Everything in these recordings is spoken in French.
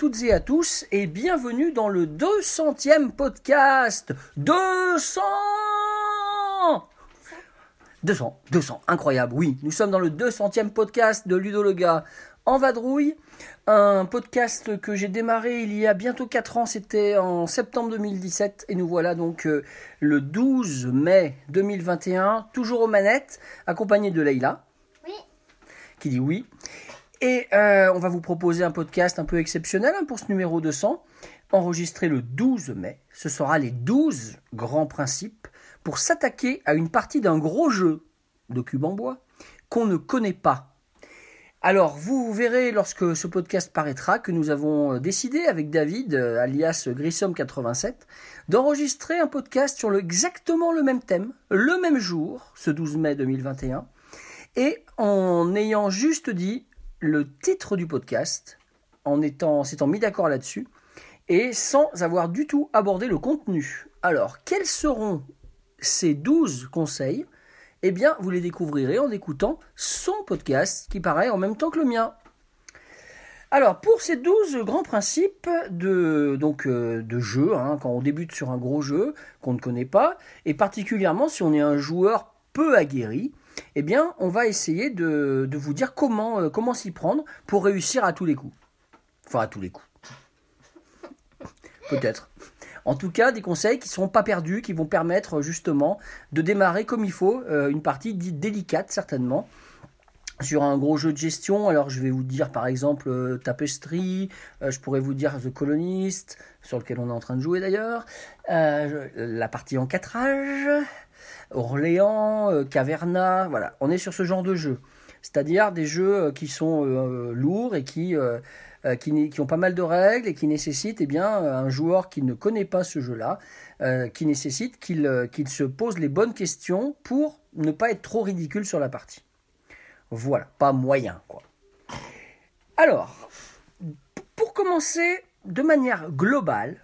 toutes et à tous et bienvenue dans le 200e podcast. 200 200, 200, incroyable, oui. Nous sommes dans le 200e podcast de Ludo le gars en vadrouille. Un podcast que j'ai démarré il y a bientôt 4 ans, c'était en septembre 2017. Et nous voilà donc euh, le 12 mai 2021, toujours aux manettes, accompagné de Leïla. Oui. Qui dit oui. Et euh, on va vous proposer un podcast un peu exceptionnel hein, pour ce numéro 200, enregistré le 12 mai. Ce sera les 12 grands principes pour s'attaquer à une partie d'un gros jeu de cube en bois qu'on ne connaît pas. Alors, vous verrez lorsque ce podcast paraîtra que nous avons décidé avec David, euh, alias Grissom87, d'enregistrer un podcast sur exactement le même thème, le même jour, ce 12 mai 2021, et en ayant juste dit le titre du podcast, en étant, s'étant mis d'accord là-dessus, et sans avoir du tout abordé le contenu. Alors, quels seront ces 12 conseils Eh bien, vous les découvrirez en écoutant son podcast qui paraît en même temps que le mien. Alors, pour ces 12 grands principes de, donc, euh, de jeu, hein, quand on débute sur un gros jeu qu'on ne connaît pas, et particulièrement si on est un joueur peu aguerri, eh bien, on va essayer de, de vous dire comment, euh, comment s'y prendre pour réussir à tous les coups. Enfin, à tous les coups. Peut-être. En tout cas, des conseils qui ne seront pas perdus, qui vont permettre justement de démarrer comme il faut euh, une partie dite délicate, certainement. Sur un gros jeu de gestion, alors je vais vous dire par exemple euh, Tapestry, euh, je pourrais vous dire The Colonist, sur lequel on est en train de jouer d'ailleurs, euh, la partie en 4 âges, Orléans, euh, Caverna, voilà, on est sur ce genre de jeu. C'est-à-dire des jeux euh, qui sont euh, lourds et qui, euh, qui, ont pas mal de règles et qui nécessitent eh un joueur qui ne connaît pas ce jeu-là, qui nécessite qu'il qu'il se pose les bonnes questions pour ne pas être trop ridicule sur la partie. Voilà, pas moyen quoi. Alors, pour commencer de manière globale,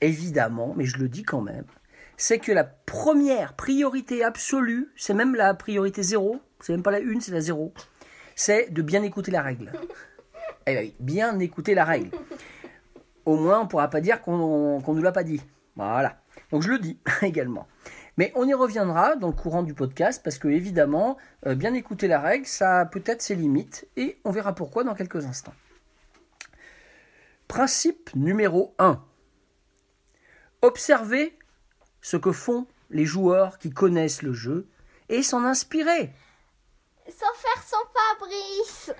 évidemment, mais je le dis quand même, c'est que la première priorité absolue, c'est même la priorité zéro, c'est même pas la une, c'est la zéro, c'est de bien écouter la règle. Eh oui, bien écouter la règle. Au moins, on ne pourra pas dire qu'on ne nous l'a pas dit. Voilà. Donc je le dis également. Mais on y reviendra dans le courant du podcast parce que évidemment, euh, bien écouter la règle, ça a peut-être ses limites et on verra pourquoi dans quelques instants. Principe numéro 1. Observer ce que font les joueurs qui connaissent le jeu et s'en inspirer. Sans faire son Fabrice.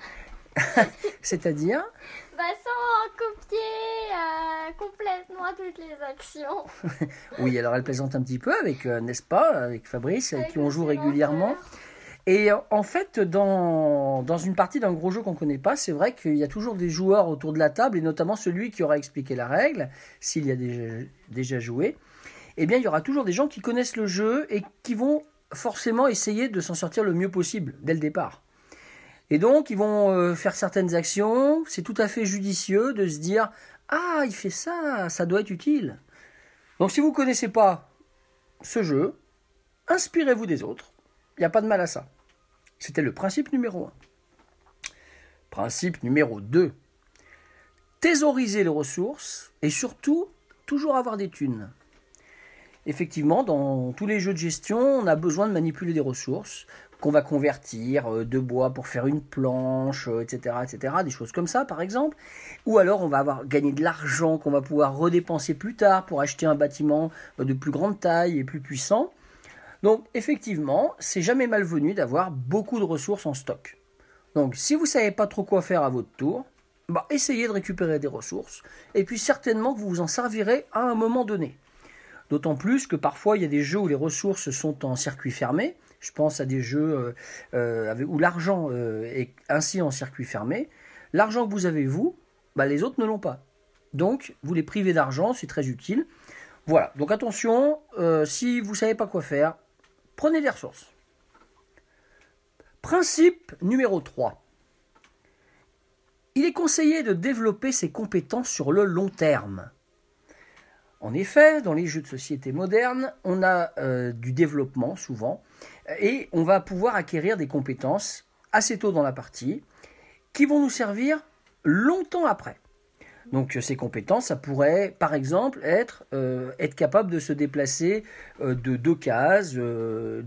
C'est-à-dire, Bah sans copier euh, complètement toutes les actions. oui, alors elle plaisante un petit peu avec, euh, n'est-ce pas, avec Fabrice, avec qui on joue régulièrement. Et euh, en fait, dans, dans une partie d'un gros jeu qu'on ne connaît pas, c'est vrai qu'il y a toujours des joueurs autour de la table, et notamment celui qui aura expliqué la règle, s'il y a déjà, déjà joué. Eh bien, il y aura toujours des gens qui connaissent le jeu et qui vont forcément essayer de s'en sortir le mieux possible dès le départ. Et donc, ils vont euh, faire certaines actions. C'est tout à fait judicieux de se dire Ah, il fait ça, ça doit être utile. Donc, si vous ne connaissez pas ce jeu, inspirez-vous des autres. Il n'y a pas de mal à ça. C'était le principe numéro 1. Principe numéro 2. Thésauriser les ressources et surtout, toujours avoir des thunes. Effectivement, dans tous les jeux de gestion, on a besoin de manipuler des ressources qu'on va convertir euh, de bois pour faire une planche, euh, etc., etc., des choses comme ça, par exemple. Ou alors, on va avoir gagné de l'argent qu'on va pouvoir redépenser plus tard pour acheter un bâtiment euh, de plus grande taille et plus puissant. Donc, effectivement, c'est jamais malvenu d'avoir beaucoup de ressources en stock. Donc, si vous savez pas trop quoi faire à votre tour, bah, essayez de récupérer des ressources, et puis certainement vous vous en servirez à un moment donné. D'autant plus que parfois il y a des jeux où les ressources sont en circuit fermé. Je pense à des jeux euh, euh, où l'argent euh, est ainsi en circuit fermé. L'argent que vous avez vous, bah, les autres ne l'ont pas. Donc vous les privez d'argent, c'est très utile. Voilà, donc attention, si vous ne savez pas quoi faire, prenez des ressources. Principe numéro 3. Il est conseillé de développer ses compétences sur le long terme. En effet, dans les jeux de société modernes, on a euh, du développement souvent, et on va pouvoir acquérir des compétences assez tôt dans la partie, qui vont nous servir longtemps après. Donc euh, ces compétences, ça pourrait par exemple être euh, être capable de se déplacer de deux cases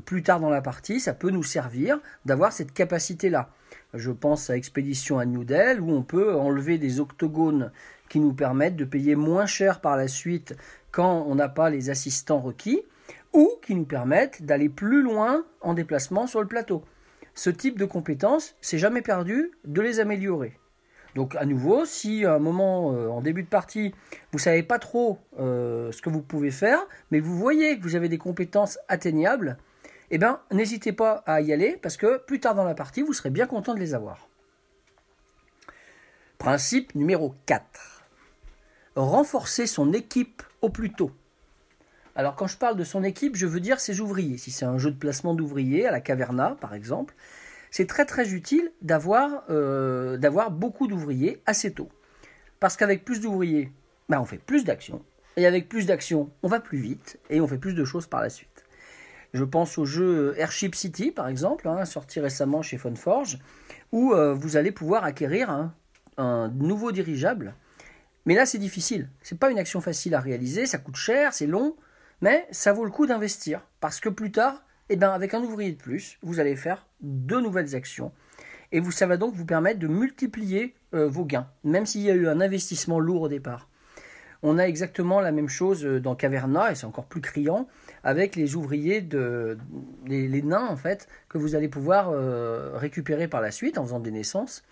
plus tard dans la partie, ça peut nous servir d'avoir cette capacité-là. Je pense à Expédition à New Delhi où on peut enlever des octogones qui nous permettent de payer moins cher par la suite quand on n'a pas les assistants requis ou qui nous permettent d'aller plus loin en déplacement sur le plateau. Ce type de compétences, c'est jamais perdu de les améliorer. Donc à nouveau, si à un moment euh, en début de partie, vous savez pas trop euh, ce que vous pouvez faire, mais vous voyez que vous avez des compétences atteignables, eh bien n'hésitez pas à y aller parce que plus tard dans la partie, vous serez bien content de les avoir. Principe numéro 4. Renforcer son équipe au plus tôt. Alors quand je parle de son équipe, je veux dire ses ouvriers. Si c'est un jeu de placement d'ouvriers à la caverna par exemple, c'est très très utile d'avoir euh, beaucoup d'ouvriers assez tôt. Parce qu'avec plus d'ouvriers, ben, on fait plus d'actions. Et avec plus d'actions, on va plus vite et on fait plus de choses par la suite. Je pense au jeu Airship City, par exemple, hein, sorti récemment chez Funforge, où euh, vous allez pouvoir acquérir un nouveau dirigeable. Mais là, c'est difficile. C'est pas une action facile à réaliser, ça coûte cher, c'est long, mais ça vaut le coup d'investir. Parce que plus tard, eh ben, avec un ouvrier de plus, vous allez faire deux nouvelles actions. Et vous, ça va donc vous permettre de multiplier euh, vos gains, même s'il y a eu un investissement lourd au départ. On a exactement la même chose euh, dans Caverna, et c'est encore plus criant, avec les ouvriers, de, les, nains en fait, que vous allez pouvoir euh, récupérer par la suite en faisant des naissances.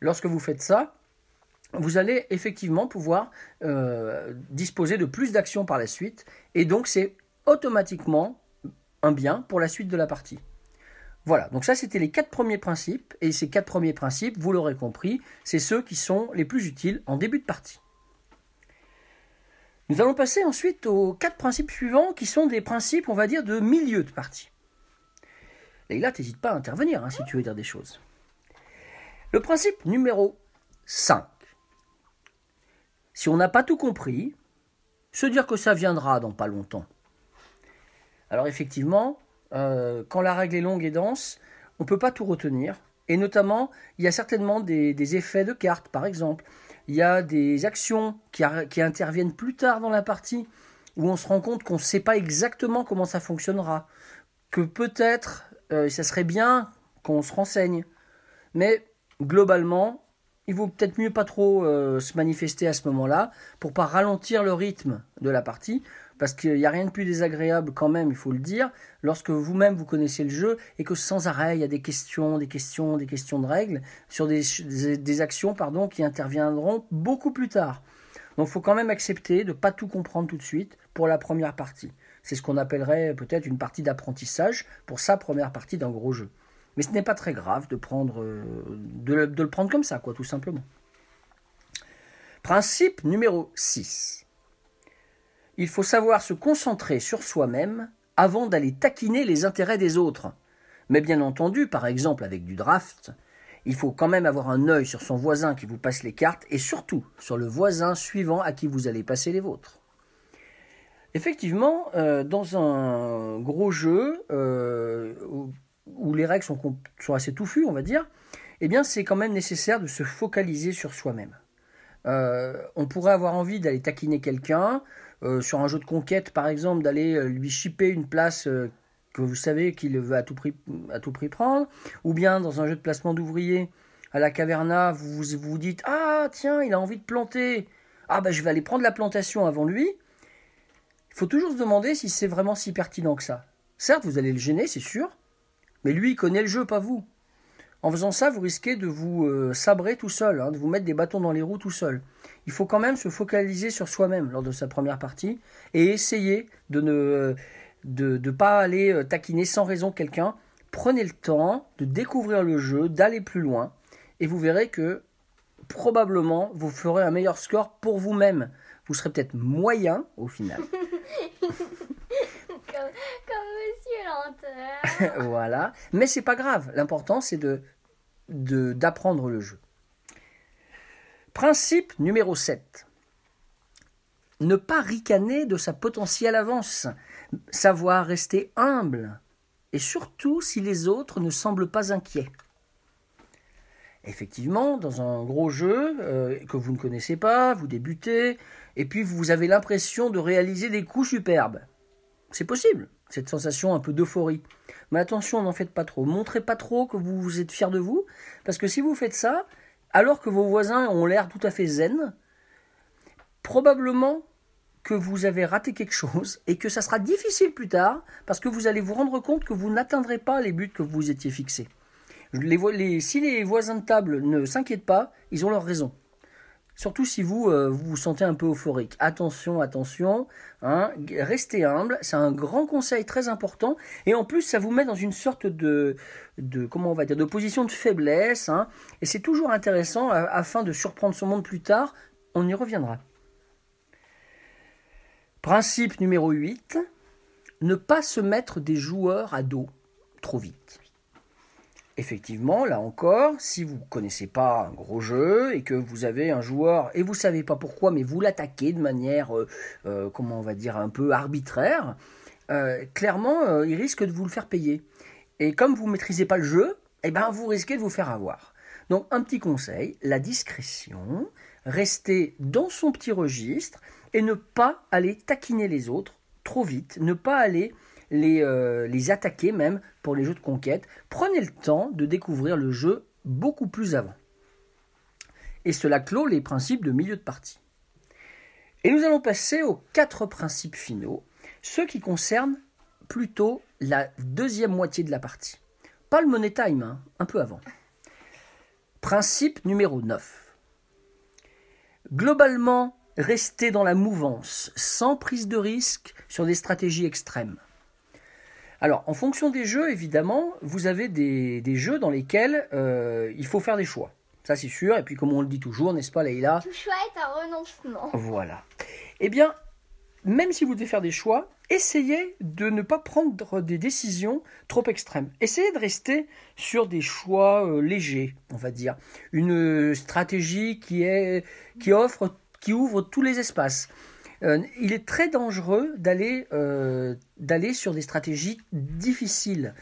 Lorsque vous faites ça, vous allez effectivement pouvoir euh, disposer de plus d'actions par la suite, et donc c'est automatiquement un bien pour la suite de la partie. Voilà, donc ça c'était les quatre premiers principes, et ces quatre premiers principes, vous l'aurez compris, c'est ceux qui sont les plus utiles en début de partie. Nous allons passer ensuite aux quatre principes suivants, qui sont des principes, on va dire, de milieu de partie. Et là, n'hésite pas à intervenir hein, si tu veux dire des choses. Le principe numéro 5. Si on n'a pas tout compris, se dire que ça viendra dans pas longtemps. Alors effectivement, euh, quand la règle est longue et dense, on ne peut pas tout retenir. Et notamment, il y a certainement des, effets de cartes, par exemple. Il y a des actions qui interviennent plus tard dans la partie, où on se rend compte qu'on ne sait pas exactement comment ça fonctionnera. Que peut-être, euh, ça serait bien qu'on se renseigne. Mais globalement, il vaut peut-être mieux pas trop euh, se manifester à ce moment-là pour pas ralentir le rythme de la partie parce qu'il n'y a rien de plus désagréable quand même, il faut le dire, lorsque vous-même vous connaissez le jeu et que sans arrêt il y a des questions, des questions, des questions de règles sur des, actions qui interviendront beaucoup plus tard. Donc il faut quand même accepter de ne pas tout comprendre tout de suite pour la première partie. C'est ce qu'on appellerait peut-être une partie d'apprentissage pour sa première partie d'un gros jeu. Mais ce n'est pas très grave euh, de le prendre comme ça, quoi, tout simplement. Principe numéro 6. Il faut savoir se concentrer sur soi-même avant d'aller taquiner les intérêts des autres. Mais bien entendu, par exemple avec du draft, il faut quand même avoir un œil sur son voisin qui vous passe les cartes et surtout sur le voisin suivant à qui vous allez passer les vôtres. Effectivement, euh, dans un gros jeu euh, où, les règles sont, assez touffues, on va dire, eh bien c'est quand même nécessaire de se focaliser sur soi-même. Euh, on pourrait avoir envie d'aller taquiner quelqu'un, euh, sur un jeu de conquête par exemple, d'aller euh, lui chipper une place que vous savez qu'il veut à tout, prix, à tout prix prendre, ou bien dans un jeu de placement d'ouvriers à la caverna, vous vous, dites Ah tiens, il a envie de planter, ah bah je vais aller prendre la plantation avant lui. Il faut toujours se demander si c'est vraiment si pertinent que ça. Certes, vous allez le gêner, c'est sûr, mais lui, il connaît le jeu, pas vous. En faisant ça, vous risquez de vous euh, sabrer tout seul, hein, de vous mettre des bâtons dans les roues tout seul. Il faut quand même se focaliser sur soi-même lors de sa première partie et essayer de ne de, pas aller euh, taquiner sans raison quelqu'un. Prenez le temps de découvrir le jeu, d'aller plus loin, et vous verrez que probablement vous ferez un meilleur score pour vous-même. Vous serez peut-être moyen au final. comme, Monsieur Lenteur. voilà. Mais c'est pas grave. L'important, c'est de, de- d'apprendre le jeu. Principe numéro 7. Ne pas ricaner de sa potentielle avance. Savoir rester humble. Et surtout si les autres ne semblent pas inquiets. Effectivement, dans un gros jeu euh, que vous ne connaissez pas, vous débutez, et puis vous avez l'impression de réaliser des coups superbes. C'est possible, cette sensation un peu d'euphorie. Mais attention, n'en faites pas trop. Montrez pas trop que vous, vous êtes fier de vous, parce que si vous faites ça, alors que vos voisins ont l'air tout à fait zen, probablement que vous avez raté quelque chose et que ça sera difficile plus tard, parce que vous allez vous rendre compte que vous n'atteindrez pas les buts que vous étiez fixés. Si les voisins de table ne s'inquiètent pas, ils ont leur raison. Surtout si vous euh, vous, vous sentez un peu euphorique. Attention, attention, hein, restez humble, c'est un grand conseil très important. Et en plus, ça vous met dans une sorte de, comment on va dire, de position de faiblesse. hein. et c'est toujours intéressant euh, afin de surprendre son monde plus tard. On y reviendra. Principe numéro 8, ne pas se mettre des joueurs à dos trop vite. Effectivement, là encore, si vous ne connaissez pas un gros jeu et que vous avez un joueur et vous savez pas pourquoi, mais vous l'attaquez de manière, euh, euh, comment on va dire, un peu arbitraire, euh, clairement, il risque de vous le faire payer. Et comme vous maîtrisez pas le jeu, eh ben, vous risquez de vous faire avoir. Donc, un petit conseil, la discrétion, rester dans son petit registre et ne pas aller taquiner les autres trop vite, ne pas aller les, euh, les attaquer même pour les jeux de conquête. Prenez le temps de découvrir le jeu beaucoup plus avant. Et cela clôt les principes de milieu de partie. Et nous allons passer aux quatre principes finaux, ceux qui concernent plutôt la deuxième moitié de la partie. Pas le money time, hein, un peu avant. Principe numéro 9. Globalement, rester dans la mouvance, sans prise de risque sur des stratégies extrêmes. Alors, en fonction des jeux, évidemment, vous avez des, des jeux dans lesquels euh, il faut faire des choix. Ça, c'est sûr. Et puis, comme on le dit toujours, n'est-ce pas, Leïla? Tout choix est un renoncement. Voilà. Eh bien, même si vous devez faire des choix, essayez de ne pas prendre des décisions trop extrêmes. Essayez de rester sur des choix euh, légers, on va dire. Une stratégie qui, est, qui, offre, qui ouvre tous les espaces. Euh, il est très dangereux d'aller euh, d'aller sur des stratégies difficiles,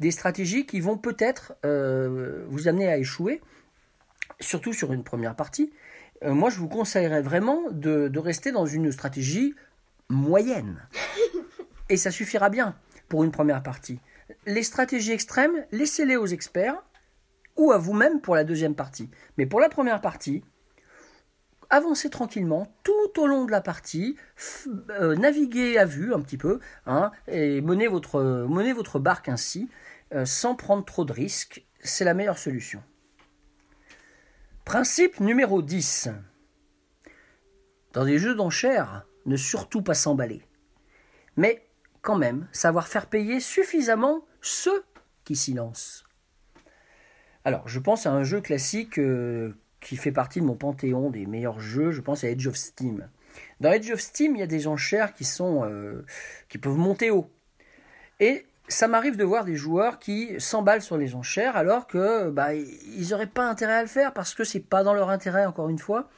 des stratégies qui vont peut-être euh, vous amener à échouer, surtout sur une première partie. Moi, je vous conseillerais vraiment de rester dans une stratégie moyenne. Et ça suffira bien pour une première partie. Les stratégies extrêmes, laissez-les aux experts ou à vous-même pour la deuxième partie. Mais pour la première partie, avancez tranquillement tout au long de la partie, euh, naviguez à vue un petit peu, hein, et menez votre barque ainsi, euh, sans prendre trop de risques. C'est la meilleure solution. Principe numéro 10. Dans des jeux d'enchères, ne surtout pas s'emballer. Mais quand même, savoir faire payer suffisamment ceux qui s'y lancent. Alors, je pense à un jeu classique euh, qui fait partie de mon panthéon des meilleurs jeux, je pense à Edge of Steam. Dans Edge of Steam, il y a des enchères qui sont euh, qui peuvent monter haut. Et ça m'arrive de voir des joueurs qui s'emballent sur les enchères alors que bah, ils n'auraient pas intérêt à le faire parce que c'est pas dans leur intérêt encore une fois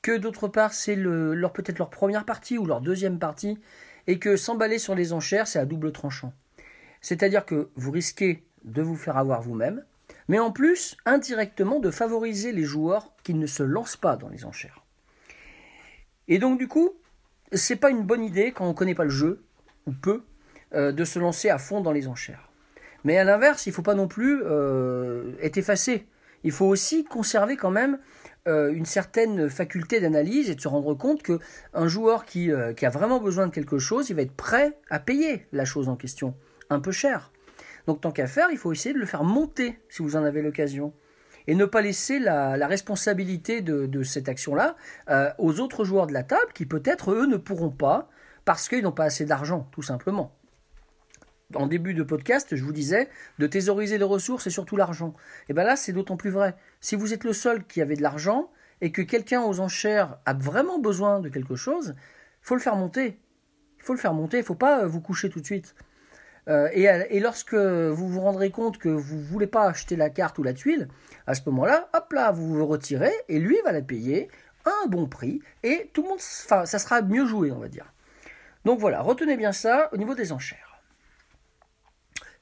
que d'autre part c'est peut-être leur première partie ou leur deuxième partie et que s'emballer sur les enchères c'est à double tranchant. C'est-à-dire que vous risquez de vous faire avoir vous-même, mais en plus indirectement de favoriser les joueurs qui ne se lancent pas dans les enchères. Et donc du coup, c'est pas une bonne idée quand on connaît pas le jeu ou peu euh, de se lancer à fond dans les enchères. Mais à l'inverse, il faut pas non plus euh, être effacé. Il faut aussi conserver quand même euh, une certaine faculté d'analyse et de se rendre compte que un joueur qui, qui a vraiment besoin de quelque chose, il va être prêt à payer la chose en question, un peu cher. Donc tant qu'à faire, il faut essayer de le faire monter si vous en avez l'occasion. Et ne pas laisser la, responsabilité de, cette action-là euh, aux autres joueurs de la table qui peut-être, eux, ne pourront pas parce qu'ils n'ont pas assez d'argent, tout simplement. En début de podcast, je vous disais de thésauriser les ressources et surtout l'argent. Et bien là, c'est d'autant plus vrai. Si vous êtes le seul qui avait de l'argent et que quelqu'un aux enchères a vraiment besoin de quelque chose, faut le faire monter. Il faut le faire monter, il faut pas euh, vous coucher tout de suite. Euh, et, à- et lorsque vous vous rendrez compte que vous voulez pas acheter la carte ou la tuile, à ce moment-là, hop là, vous vous retirez et lui va la payer à un bon prix et tout le monde, enfin, ça sera mieux joué, on va dire. Donc voilà, retenez bien ça au niveau des enchères.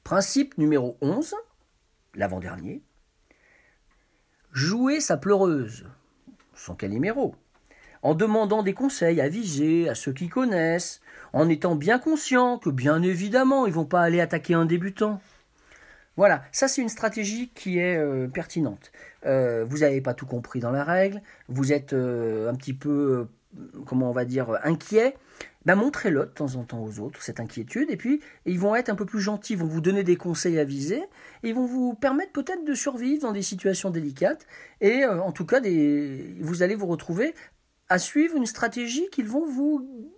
Principe numéro 11, l'avant-dernier. Jouer sa pleureuse, son caliméro, en demandant des conseils avisés à ceux qui connaissent, en étant bien conscient que bien évidemment ils vont pas aller attaquer un débutant. Voilà, ça c'est une stratégie qui est euh, pertinente. Euh, vous n'avez pas tout compris dans la règle, vous êtes euh, un petit peu, comment on va dire, inquiet. Ben, montrez-le de temps en temps aux autres, cette inquiétude, et puis ils vont être un peu plus gentils, ils vont vous donner des conseils avisés, et ils vont vous permettre peut-être de survivre dans des situations délicates, et en tout cas, vous allez vous retrouver à suivre une stratégie qu'ils vont vous,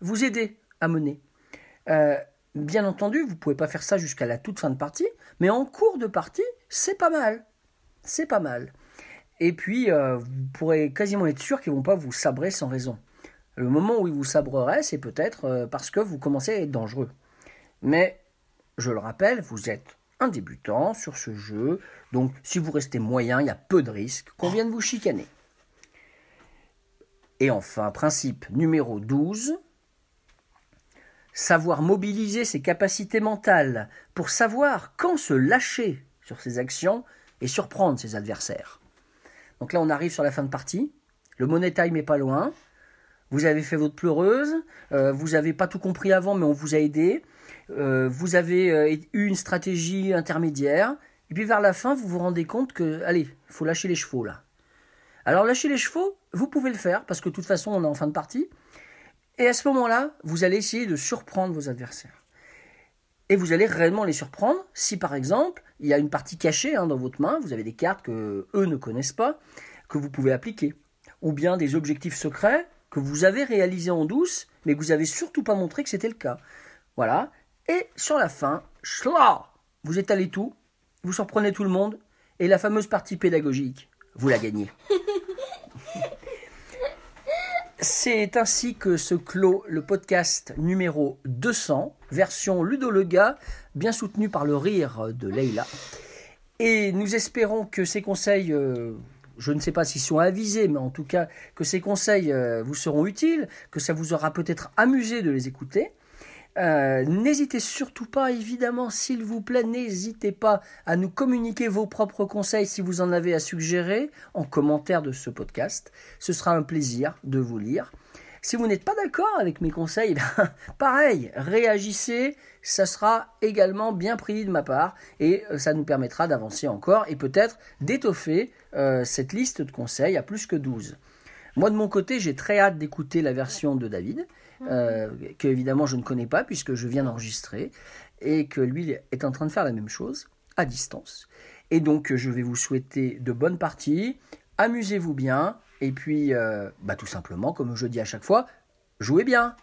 vous aider à mener. Euh, bien entendu, vous ne pouvez pas faire ça jusqu'à la toute fin de partie, mais en cours de partie, c'est pas mal. C'est pas mal. Et puis, euh, vous pourrez quasiment être sûr qu'ils ne vont pas vous sabrer sans raison. Le moment où ils vous sabreraient, c'est peut-être euh, parce que vous commencez à être dangereux. Mais, je le rappelle, vous êtes un débutant sur ce jeu, donc si vous restez moyen, il y a peu de risques qu'on vienne vous chicaner. Et enfin, principe numéro 12, savoir mobiliser ses capacités mentales pour savoir quand se lâcher sur ses actions et surprendre ses adversaires. Donc là, on arrive sur la fin de partie. Le money time est pas loin. Vous avez fait votre pleureuse. euh, vous n'avez pas tout compris avant, mais on vous a aidé. euh, vous avez euh, eu une stratégie intermédiaire. Et puis vers la fin, vous vous rendez compte que, allez, il faut lâcher les chevaux là. Alors lâcher les chevaux, vous pouvez le faire parce que de toute façon, on est en fin de partie. Et à ce moment-là, vous allez essayer de surprendre vos adversaires. Et vous allez réellement les surprendre si, par exemple, il y a une partie cachée hein, dans votre main, vous avez des cartes que eux ne connaissent pas, que vous pouvez appliquer. Ou bien des objectifs secrets que vous avez réalisés en douce, mais que vous n'avez surtout pas montré que c'était le cas. Voilà. Et sur la fin, schla, vous étalez tout, vous surprenez tout le monde, et la fameuse partie pédagogique, vous la gagnez. C'est ainsi que se clôt le podcast numéro 200, version Ludo le gars, bien soutenu par le rire de Leila. Et nous espérons que ces conseils, euh, je ne sais pas s'ils sont avisés, mais en tout cas que ces conseils euh, vous seront utiles, que ça vous aura peut-être amusé de les écouter. Euh, n'hésitez surtout pas, évidemment, s'il vous plaît, n'hésitez pas à nous communiquer vos propres conseils si vous en avez à suggérer en commentaire de ce podcast. Ce sera un plaisir de vous lire. Si vous n'êtes pas d'accord avec mes conseils, ben, pareil, réagissez, ça sera également bien pris de ma part et euh, ça nous permettra d'avancer encore et peut-être d'étoffer euh, cette liste de conseils à plus que 12. Moi de mon côté, j'ai très hâte d'écouter la version de David, euh, que évidemment je ne connais pas puisque je viens d'enregistrer, et que lui est en train de faire la même chose à distance. Et donc je vais vous souhaiter de bonnes parties, amusez-vous bien, et puis euh, bah, tout simplement, comme je dis à chaque fois. Jouez bien.